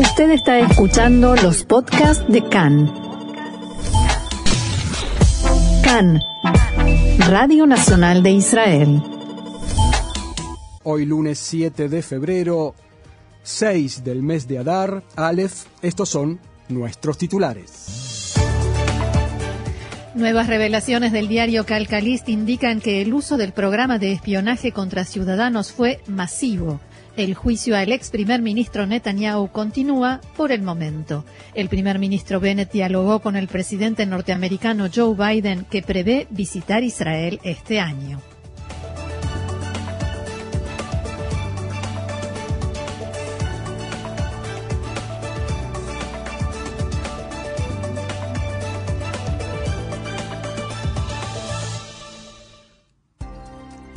Usted está escuchando los podcasts de CAN. CAN, Radio Nacional de Israel. Hoy lunes 7 de febrero, 6 del mes de Adar, Aleph, estos son nuestros titulares. Nuevas revelaciones del diario Calcalist indican que el uso del programa de espionaje contra ciudadanos fue masivo. El juicio al ex primer ministro Netanyahu continúa por el momento. El primer ministro Bennett dialogó con el presidente norteamericano Joe Biden que prevé visitar Israel este año.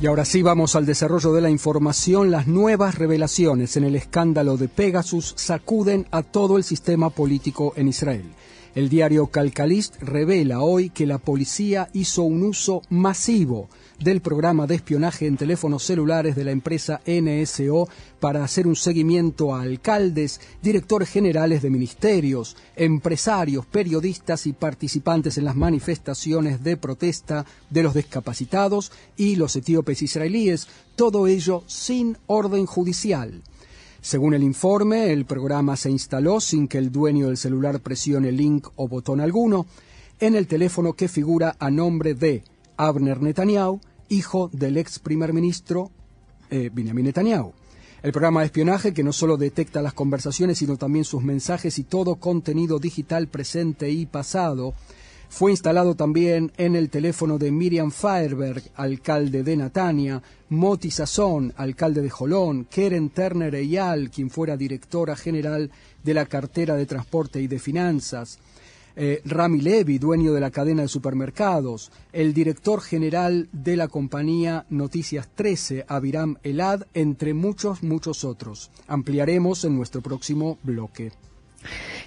Y ahora sí vamos al desarrollo de la información. Las nuevas revelaciones en el escándalo de Pegasus sacuden a todo el sistema político en Israel. El diario Calcalist revela hoy que la policía hizo un uso masivo del programa de espionaje en teléfonos celulares de la empresa NSO para hacer un seguimiento a alcaldes, directores generales de ministerios, empresarios, periodistas y participantes en las manifestaciones de protesta de los discapacitados y los etíopes israelíes, todo ello sin orden judicial. Según el informe, el programa se instaló sin que el dueño del celular presione link o botón alguno en el teléfono que figura a nombre de Abner Netanyahu, hijo del ex primer ministro eh, Benjamin Netanyahu. El programa de espionaje que no solo detecta las conversaciones, sino también sus mensajes y todo contenido digital presente y pasado, fue instalado también en el teléfono de Miriam Feierberg, alcalde de Natania, Moti Sazón, alcalde de Jolón, Keren Turner Eyal, quien fuera directora general de la cartera de transporte y de finanzas, eh, Rami Levy, dueño de la cadena de supermercados, el director general de la compañía Noticias 13, Aviram Elad, entre muchos, muchos otros. Ampliaremos en nuestro próximo bloque.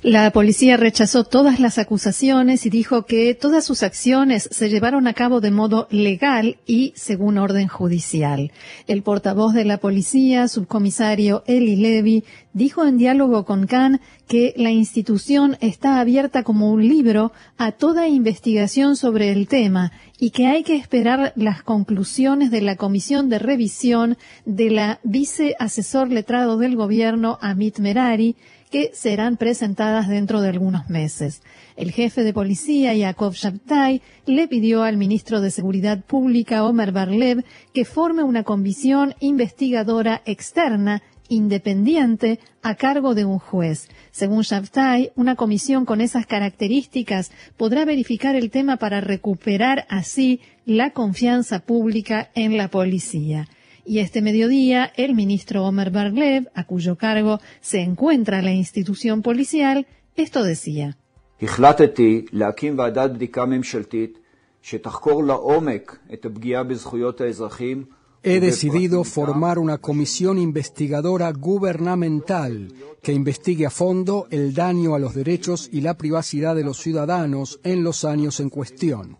La policía rechazó todas las acusaciones y dijo que todas sus acciones se llevaron a cabo de modo legal y según orden judicial. El portavoz de la policía, subcomisario Eli Levy, dijo en diálogo con Khan que la institución está abierta como un libro a toda investigación sobre el tema y que hay que esperar las conclusiones de la comisión de revisión de la viceasesor letrado del gobierno Amit Merari, que serán presentadas dentro de algunos meses. El jefe de policía, Yaakov Shabtai, le pidió al ministro de Seguridad Pública, Omer Barlev, que forme una comisión investigadora externa independiente a cargo de un juez. Según Shabtai, una comisión con esas características podrá verificar el tema para recuperar así la confianza pública en la policía. Y este mediodía, el ministro Omer Barlev, a cuyo cargo se encuentra la institución policial, esto decía. He decidido formar una comisión investigadora gubernamental que investigue a fondo el daño a los derechos y la privacidad de los ciudadanos en los años en cuestión.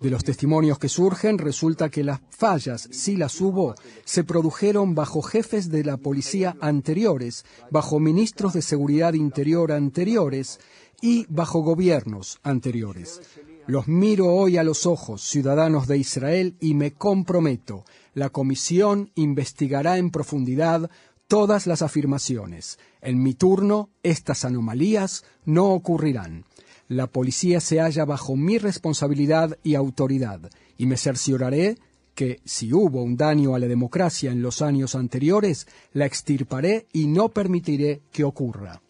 De los testimonios que surgen resulta que las fallas, si las hubo, se produjeron bajo jefes de la policía anteriores, bajo ministros de seguridad interior anteriores y bajo gobiernos anteriores. Los miro hoy a los ojos, ciudadanos de Israel, y me comprometo, la comisión investigará en profundidad todas las afirmaciones. En mi turno, estas anomalías no ocurrirán. La policía se halla bajo mi responsabilidad y autoridad, y me cercioraré que si hubo un daño a la democracia en los años anteriores, la extirparé y no permitiré que ocurra.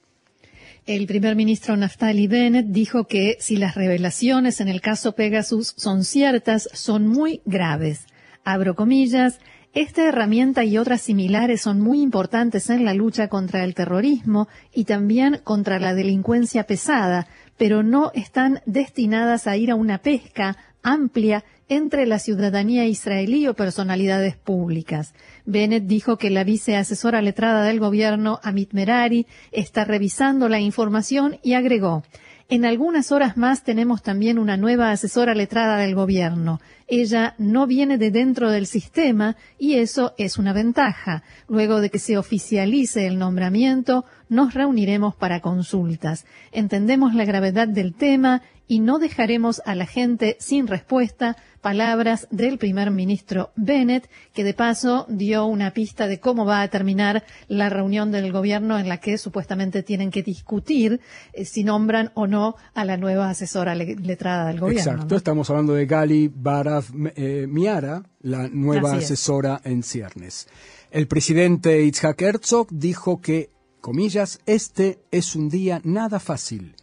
El primer ministro Naftali Bennett dijo que si las revelaciones en el caso Pegasus son ciertas, son muy graves. Abro comillas, esta herramienta y otras similares son muy importantes en la lucha contra el terrorismo y también contra la delincuencia pesada, pero no están destinadas a ir a una pesca amplia entre la ciudadanía israelí o personalidades públicas. Bennett dijo que la viceasesora letrada del gobierno, Amit Merari, está revisando la información y agregó, en algunas horas más tenemos también una nueva asesora letrada del gobierno. Ella no viene de dentro del sistema y eso es una ventaja. Luego de que se oficialice el nombramiento, nos reuniremos para consultas. Entendemos la gravedad del tema y no dejaremos a la gente sin respuesta. Palabras del primer ministro Bennett, que de paso dio una pista de cómo va a terminar la reunión del gobierno en la que supuestamente tienen que discutir eh, si nombran o no a la nueva asesora letrada del gobierno. Exacto, estamos hablando de Gali Barav eh, Miara, la nueva asesora en ciernes. El presidente Itzhak Herzog dijo que, comillas, este es un día nada fácil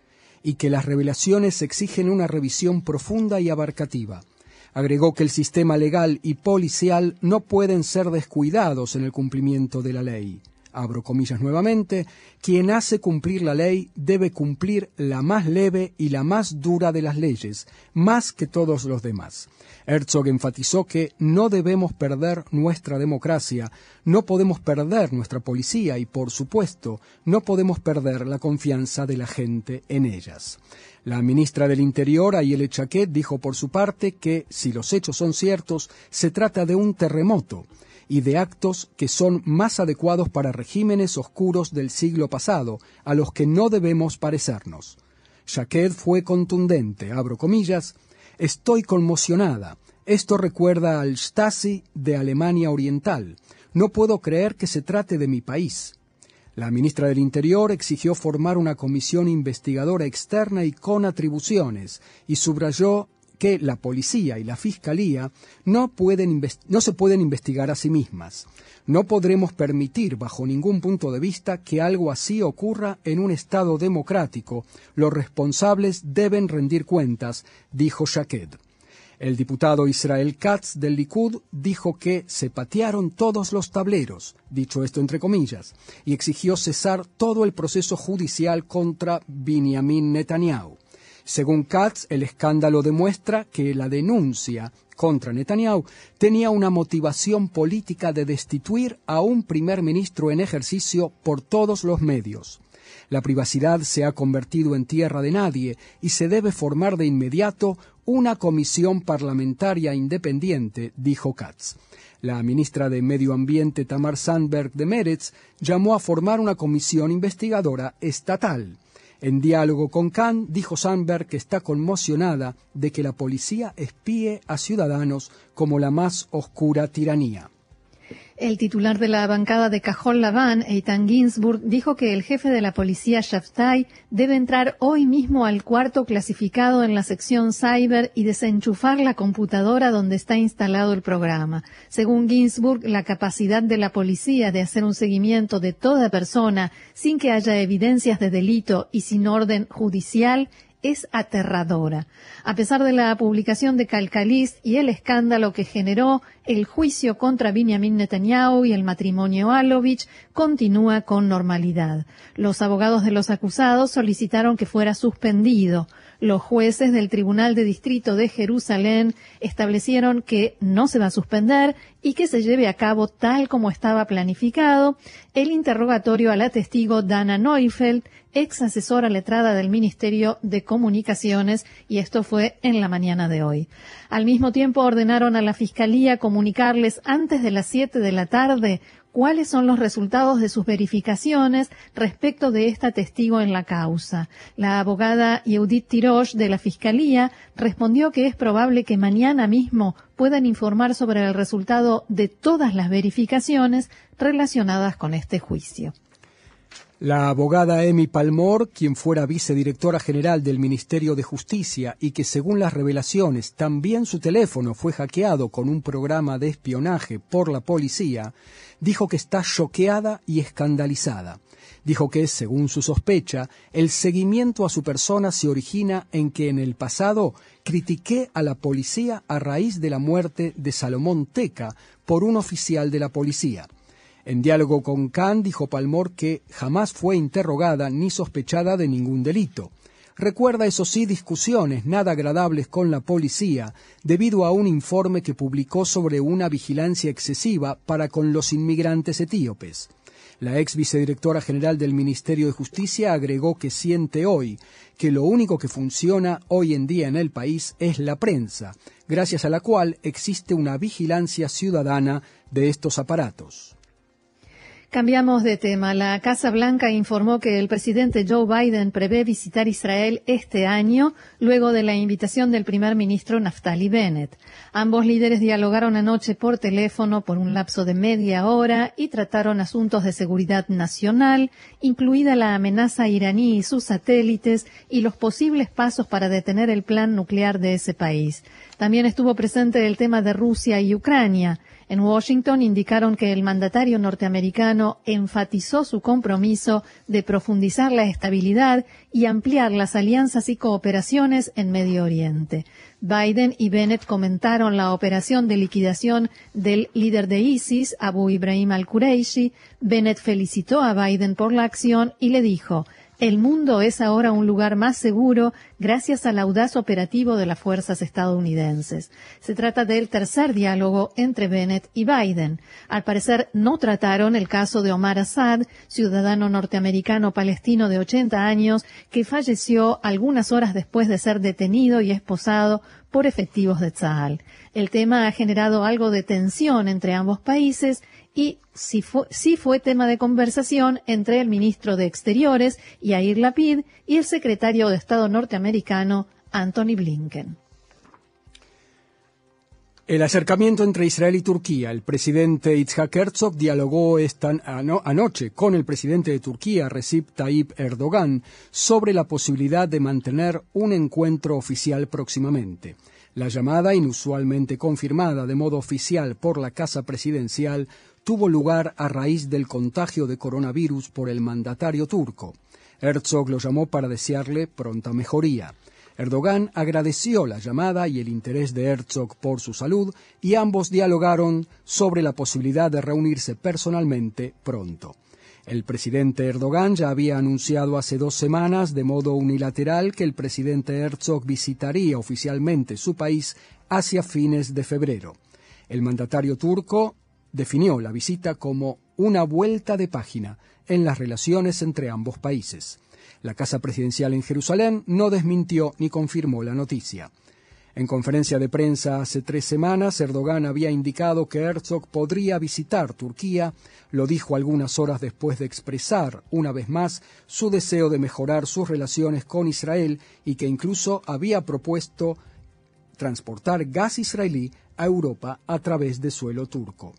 y que las revelaciones exigen una revisión profunda y abarcativa. Agregó que el sistema legal y policial no pueden ser descuidados en el cumplimiento de la ley abro comillas nuevamente, quien hace cumplir la ley debe cumplir la más leve y la más dura de las leyes, más que todos los demás. Herzog enfatizó que no debemos perder nuestra democracia, no podemos perder nuestra policía y, por supuesto, no podemos perder la confianza de la gente en ellas. La ministra del Interior, Ayele Chaquet, dijo por su parte que, si los hechos son ciertos, se trata de un terremoto y de actos que son más adecuados para regímenes oscuros del siglo pasado, a los que no debemos parecernos. Jacquet fue contundente, abro comillas, estoy conmocionada. Esto recuerda al Stasi de Alemania Oriental. No puedo creer que se trate de mi país. La ministra del Interior exigió formar una comisión investigadora externa y con atribuciones y subrayó que la policía y la fiscalía no, pueden no se pueden investigar a sí mismas. No podremos permitir, bajo ningún punto de vista, que algo así ocurra en un Estado democrático. Los responsables deben rendir cuentas, dijo Shaked. El diputado Israel Katz del Likud dijo que se patearon todos los tableros, dicho esto entre comillas, y exigió cesar todo el proceso judicial contra Benjamin Netanyahu. Según Katz, el escándalo demuestra que la denuncia contra Netanyahu tenía una motivación política de destituir a un primer ministro en ejercicio por todos los medios. La privacidad se ha convertido en tierra de nadie y se debe formar de inmediato una comisión parlamentaria independiente, dijo Katz. La ministra de Medio Ambiente Tamar Sandberg de Meretz llamó a formar una comisión investigadora estatal. En diálogo con Khan, dijo Sandberg que está conmocionada de que la policía espíe a ciudadanos como la más oscura tiranía. El titular de la bancada de Cajón Laván, Eitan Ginsburg, dijo que el jefe de la policía Shaftai debe entrar hoy mismo al cuarto clasificado en la sección cyber y desenchufar la computadora donde está instalado el programa. Según Ginsburg, la capacidad de la policía de hacer un seguimiento de toda persona sin que haya evidencias de delito y sin orden judicial es aterradora. A pesar de la publicación de Calcalis y el escándalo que generó, el juicio contra Benjamin Netanyahu y el matrimonio Alovich continúa con normalidad. Los abogados de los acusados solicitaron que fuera suspendido. Los jueces del Tribunal de Distrito de Jerusalén establecieron que no se va a suspender y que se lleve a cabo tal como estaba planificado el interrogatorio a la testigo Dana Neufeld, ex asesora letrada del Ministerio de Comunicaciones, y esto fue en la mañana de hoy. Al mismo tiempo ordenaron a la Fiscalía comunicarles antes de las siete de la tarde cuáles son los resultados de sus verificaciones respecto de esta testigo en la causa. La abogada Yehudit Tirosh de la Fiscalía respondió que es probable que mañana mismo puedan informar sobre el resultado de todas las verificaciones relacionadas con este juicio. La abogada Emi Palmor, quien fuera vicedirectora general del Ministerio de Justicia y que según las revelaciones también su teléfono fue hackeado con un programa de espionaje por la policía, dijo que está choqueada y escandalizada. Dijo que, según su sospecha, el seguimiento a su persona se origina en que en el pasado critiqué a la policía a raíz de la muerte de Salomón Teca por un oficial de la policía. En diálogo con Khan dijo Palmor que jamás fue interrogada ni sospechada de ningún delito. Recuerda, eso sí, discusiones nada agradables con la policía debido a un informe que publicó sobre una vigilancia excesiva para con los inmigrantes etíopes. La ex vicedirectora general del Ministerio de Justicia agregó que siente hoy que lo único que funciona hoy en día en el país es la prensa, gracias a la cual existe una vigilancia ciudadana de estos aparatos. Cambiamos de tema. La Casa Blanca informó que el presidente Joe Biden prevé visitar Israel este año, luego de la invitación del primer ministro Naftali Bennett. Ambos líderes dialogaron anoche por teléfono por un lapso de media hora y trataron asuntos de seguridad nacional, incluida la amenaza iraní y sus satélites y los posibles pasos para detener el plan nuclear de ese país. También estuvo presente el tema de Rusia y Ucrania. En Washington indicaron que el mandatario norteamericano enfatizó su compromiso de profundizar la estabilidad y ampliar las alianzas y cooperaciones en Medio Oriente. Biden y Bennett comentaron la operación de liquidación del líder de ISIS, Abu Ibrahim al-Quraishi. Bennett felicitó a Biden por la acción y le dijo, el mundo es ahora un lugar más seguro gracias al audaz operativo de las fuerzas estadounidenses. Se trata del tercer diálogo entre Bennett y Biden. Al parecer no trataron el caso de Omar Assad, ciudadano norteamericano palestino de 80 años, que falleció algunas horas después de ser detenido y esposado por efectivos de Tzahal. El tema ha generado algo de tensión entre ambos países y sí fue, tema de conversación entre el ministro de Exteriores, Yair Lapid, y el secretario de Estado norteamericano, Anthony Blinken. El acercamiento entre Israel y Turquía. El presidente Itzhak Herzog dialogó esta anoche con el presidente de Turquía, Recep Tayyip Erdogan, sobre la posibilidad de mantener un encuentro oficial próximamente. La llamada, inusualmente confirmada de modo oficial por la Casa Presidencial, tuvo lugar a raíz del contagio de coronavirus por el mandatario turco. Herzog lo llamó para desearle pronta mejoría. Erdogan agradeció la llamada y el interés de Herzog por su salud y ambos dialogaron sobre la posibilidad de reunirse personalmente pronto. El presidente Erdogan ya había anunciado hace dos semanas de modo unilateral que el presidente Herzog visitaría oficialmente su país hacia fines de febrero. El mandatario turco definió la visita como una vuelta de página en las relaciones entre ambos países. La Casa Presidencial en Jerusalén no desmintió ni confirmó la noticia. En conferencia de prensa hace tres semanas, Erdogan había indicado que Herzog podría visitar Turquía, lo dijo algunas horas después de expresar, una vez más, su deseo de mejorar sus relaciones con Israel y que incluso había propuesto transportar gas israelí a Europa a través de suelo turco.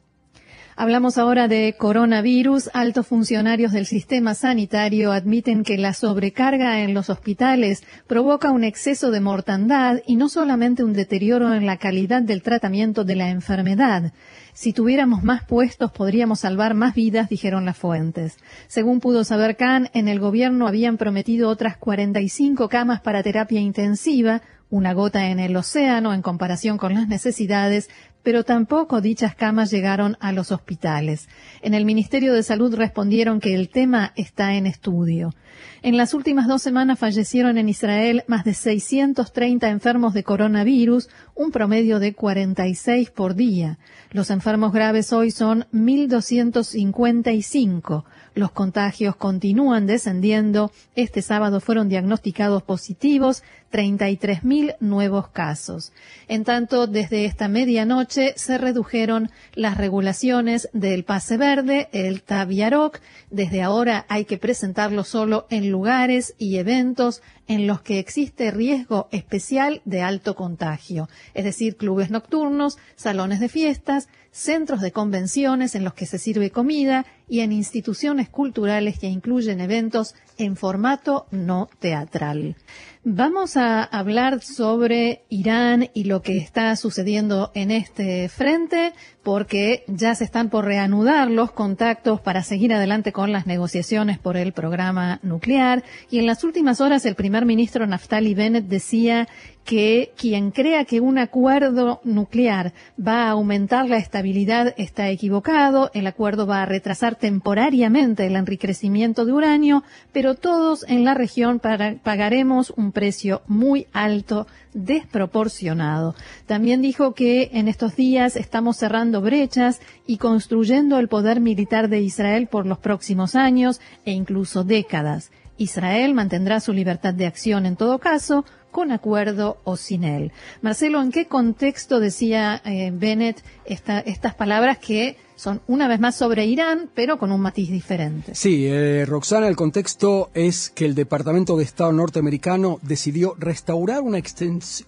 Hablamos ahora de coronavirus. Altos funcionarios del sistema sanitario admiten que la sobrecarga en los hospitales provoca un exceso de mortandad y no solamente un deterioro en la calidad del tratamiento de la enfermedad. Si tuviéramos más puestos podríamos salvar más vidas, dijeron las fuentes. Según pudo saber Khan, en el gobierno habían prometido otras 45 camas para terapia intensiva, una gota en el océano en comparación con las necesidades, pero tampoco dichas camas llegaron a los hospitales. En el Ministerio de Salud respondieron que el tema está en estudio. En las últimas dos semanas fallecieron en Israel más de 630 enfermos de coronavirus, un promedio de 46 por día. Los enfermos graves hoy son 1.255. Los contagios continúan descendiendo. Este sábado fueron diagnosticados positivos 33.000 nuevos casos. En tanto, desde esta medianoche se redujeron las regulaciones del pase verde, el Taviaroc. Desde ahora hay que presentarlo solo en lugares y eventos en los que existe riesgo especial de alto contagio, es decir, clubes nocturnos, salones de fiestas, centros de convenciones en los que se sirve comida y en instituciones culturales que incluyen eventos en formato no teatral. Vamos a hablar sobre Irán y lo que está sucediendo en este frente, porque ya se están por reanudar los contactos para seguir adelante con las negociaciones por el programa nuclear. Y en las últimas horas el primer ministro Naftali Bennett decía que quien crea que un acuerdo nuclear va a aumentar la estabilidad está equivocado, el acuerdo va a retrasar temporariamente el enriquecimiento de uranio, pero todos en la región pagaremos un precio muy alto, desproporcionado. También dijo que en estos días estamos cerrando brechas y construyendo el poder militar de Israel por los próximos años e incluso décadas. Israel mantendrá su libertad de acción en todo caso, con acuerdo o sin él. Marcelo, ¿en qué contexto decía eh, Bennett estas palabras que son una vez más sobre Irán, pero con un matiz diferente? Sí, eh, Roxana, el contexto es que el Departamento de Estado norteamericano decidió restaurar una,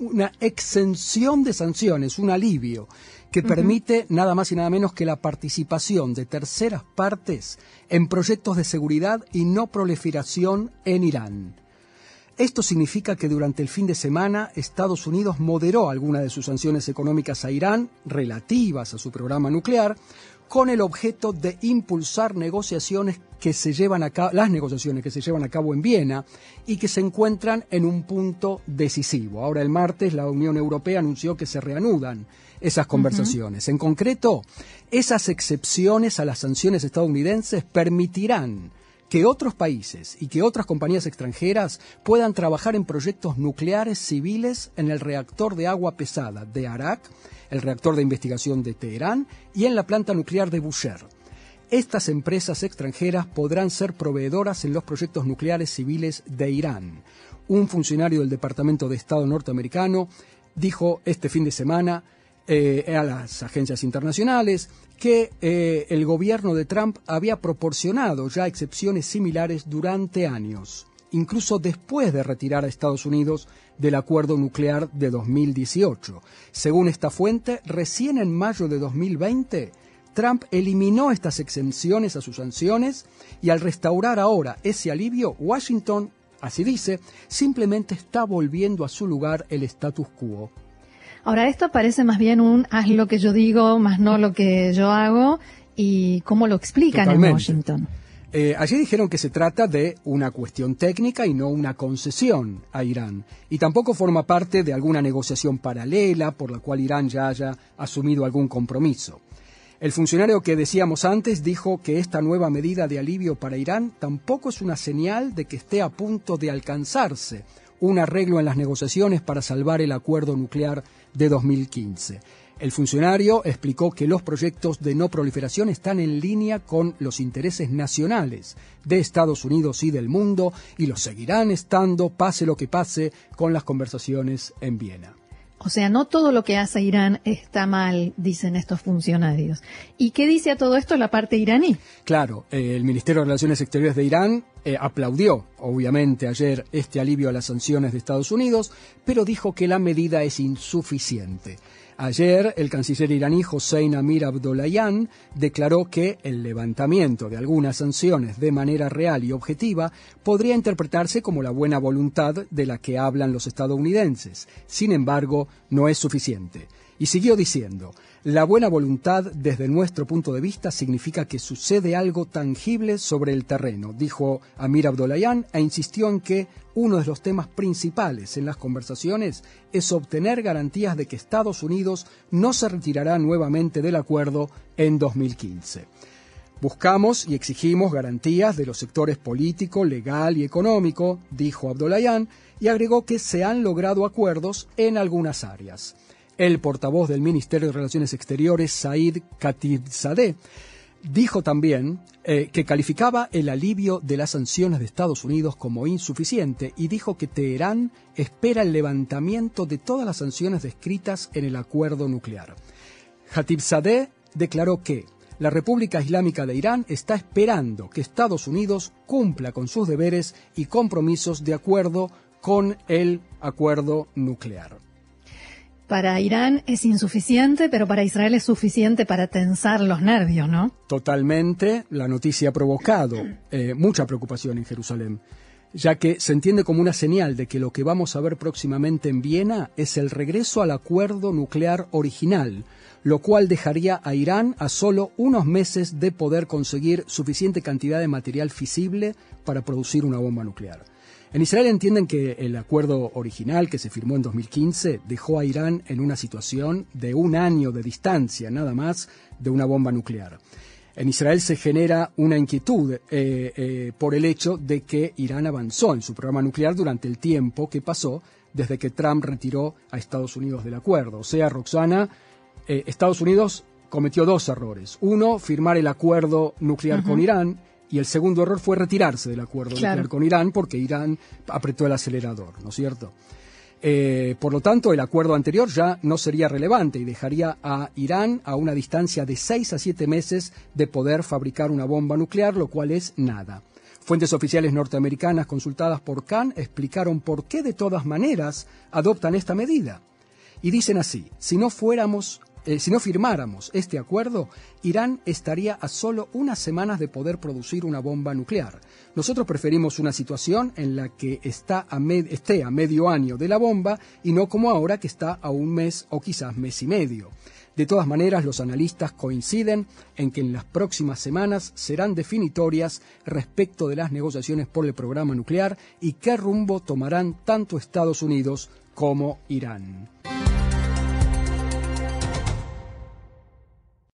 una exención de sanciones, un alivio que permite nada más y nada menos que la participación de terceras partes en proyectos de seguridad y no proliferación en Irán. Esto significa que durante el fin de semana Estados Unidos moderó algunas de sus sanciones económicas a Irán relativas a su programa nuclear con el objeto de impulsar negociaciones que se llevan a cabo, las negociaciones que se llevan a cabo en Viena y que se encuentran en un punto decisivo. Ahora el martes la Unión Europea anunció que se reanudan esas conversaciones. En concreto, esas excepciones a las sanciones estadounidenses permitirán que otros países y que otras compañías extranjeras puedan trabajar en proyectos nucleares civiles en el reactor de agua pesada de Arak, el reactor de investigación de Teherán y en la planta nuclear de Bushehr. Estas empresas extranjeras podrán ser proveedoras en los proyectos nucleares civiles de Irán. Un funcionario del Departamento de Estado norteamericano dijo este fin de semana eh, a las agencias internacionales que eh, el gobierno de Trump había proporcionado ya excepciones similares durante años, incluso después de retirar a Estados Unidos del acuerdo nuclear de 2018. Según esta fuente, recién en mayo de 2020, Trump eliminó estas exenciones a sus sanciones y al restaurar ahora ese alivio, Washington, así dice, simplemente está volviendo a su lugar el status quo. Ahora, esto parece más bien un haz lo que yo digo, más no lo que yo hago, y cómo lo explican en Washington. Eh, allí dijeron que se trata de una cuestión técnica y no una concesión a Irán. Y tampoco forma parte de alguna negociación paralela por la cual Irán ya haya asumido algún compromiso. El funcionario que decíamos antes dijo que esta nueva medida de alivio para Irán tampoco es una señal de que esté a punto de alcanzarse un arreglo en las negociaciones para salvar el acuerdo nuclear de 2015. El funcionario explicó que los proyectos de no proliferación están en línea con los intereses nacionales de Estados Unidos y del mundo y los seguirán estando, pase lo que pase, con las conversaciones en Viena. O sea, no todo lo que hace Irán está mal, dicen estos funcionarios. ¿Y qué dice a todo esto la parte iraní? Claro, eh, el Ministerio de Relaciones Exteriores de Irán eh, aplaudió, obviamente, ayer este alivio a las sanciones de Estados Unidos, pero dijo que la medida es insuficiente. Ayer, el canciller iraní Hossein Amir Abdollahian declaró que el levantamiento de algunas sanciones de manera real y objetiva podría interpretarse como la buena voluntad de la que hablan los estadounidenses. Sin embargo, no es suficiente. Y siguió diciendo, la buena voluntad desde nuestro punto de vista significa que sucede algo tangible sobre el terreno, dijo Amir Abdollahian e insistió en que uno de los temas principales en las conversaciones es obtener garantías de que Estados Unidos no se retirará nuevamente del acuerdo en 2015. Buscamos y exigimos garantías de los sectores político, legal y económico, dijo Abdollahian, y agregó que se han logrado acuerdos en algunas áreas. El portavoz del Ministerio de Relaciones Exteriores, Said Khatibzadeh, dijo también eh, que calificaba el alivio de las sanciones de Estados Unidos como insuficiente y dijo que Teherán espera el levantamiento de todas las sanciones descritas en el acuerdo nuclear. Khatibzadeh declaró que la República Islámica de Irán está esperando que Estados Unidos cumpla con sus deberes y compromisos de acuerdo con el acuerdo nuclear para Irán es insuficiente, pero para Israel es suficiente para tensar los nervios, ¿no? Totalmente. La noticia ha provocado eh, mucha preocupación en Jerusalén, ya que se entiende como una señal de que lo que vamos a ver próximamente en Viena es el regreso al acuerdo nuclear original, lo cual dejaría a Irán a solo unos meses de poder conseguir suficiente cantidad de material fisible para producir una bomba nuclear. En Israel entienden que el acuerdo original que se firmó en 2015 dejó a Irán en una situación de un año de distancia nada más de una bomba nuclear. En Israel se genera una inquietud eh, eh, por el hecho de que Irán avanzó en su programa nuclear durante el tiempo que pasó desde que Trump retiró a Estados Unidos del acuerdo. O sea, Roxana, eh, Estados Unidos cometió dos errores. Uno, firmar el acuerdo nuclear con Irán y el segundo error fue retirarse del acuerdo nuclear con Irán porque Irán apretó el acelerador, ¿no es cierto? Eh, por lo tanto, el acuerdo anterior ya no sería relevante y dejaría a Irán a una distancia de seis a siete meses de poder fabricar una bomba nuclear, lo cual es nada. Fuentes oficiales norteamericanas consultadas por Khan explicaron por qué de todas maneras adoptan esta medida. Y dicen así, si no fuéramos eh, si no firmáramos este acuerdo, Irán estaría a solo unas semanas de poder producir una bomba nuclear. Nosotros preferimos una situación en la que esté a medio año de la bomba y no como ahora que está a un mes o quizás mes y medio. De todas maneras, los analistas coinciden en que en las próximas semanas serán definitorias respecto de las negociaciones por el programa nuclear y qué rumbo tomarán tanto Estados Unidos como Irán.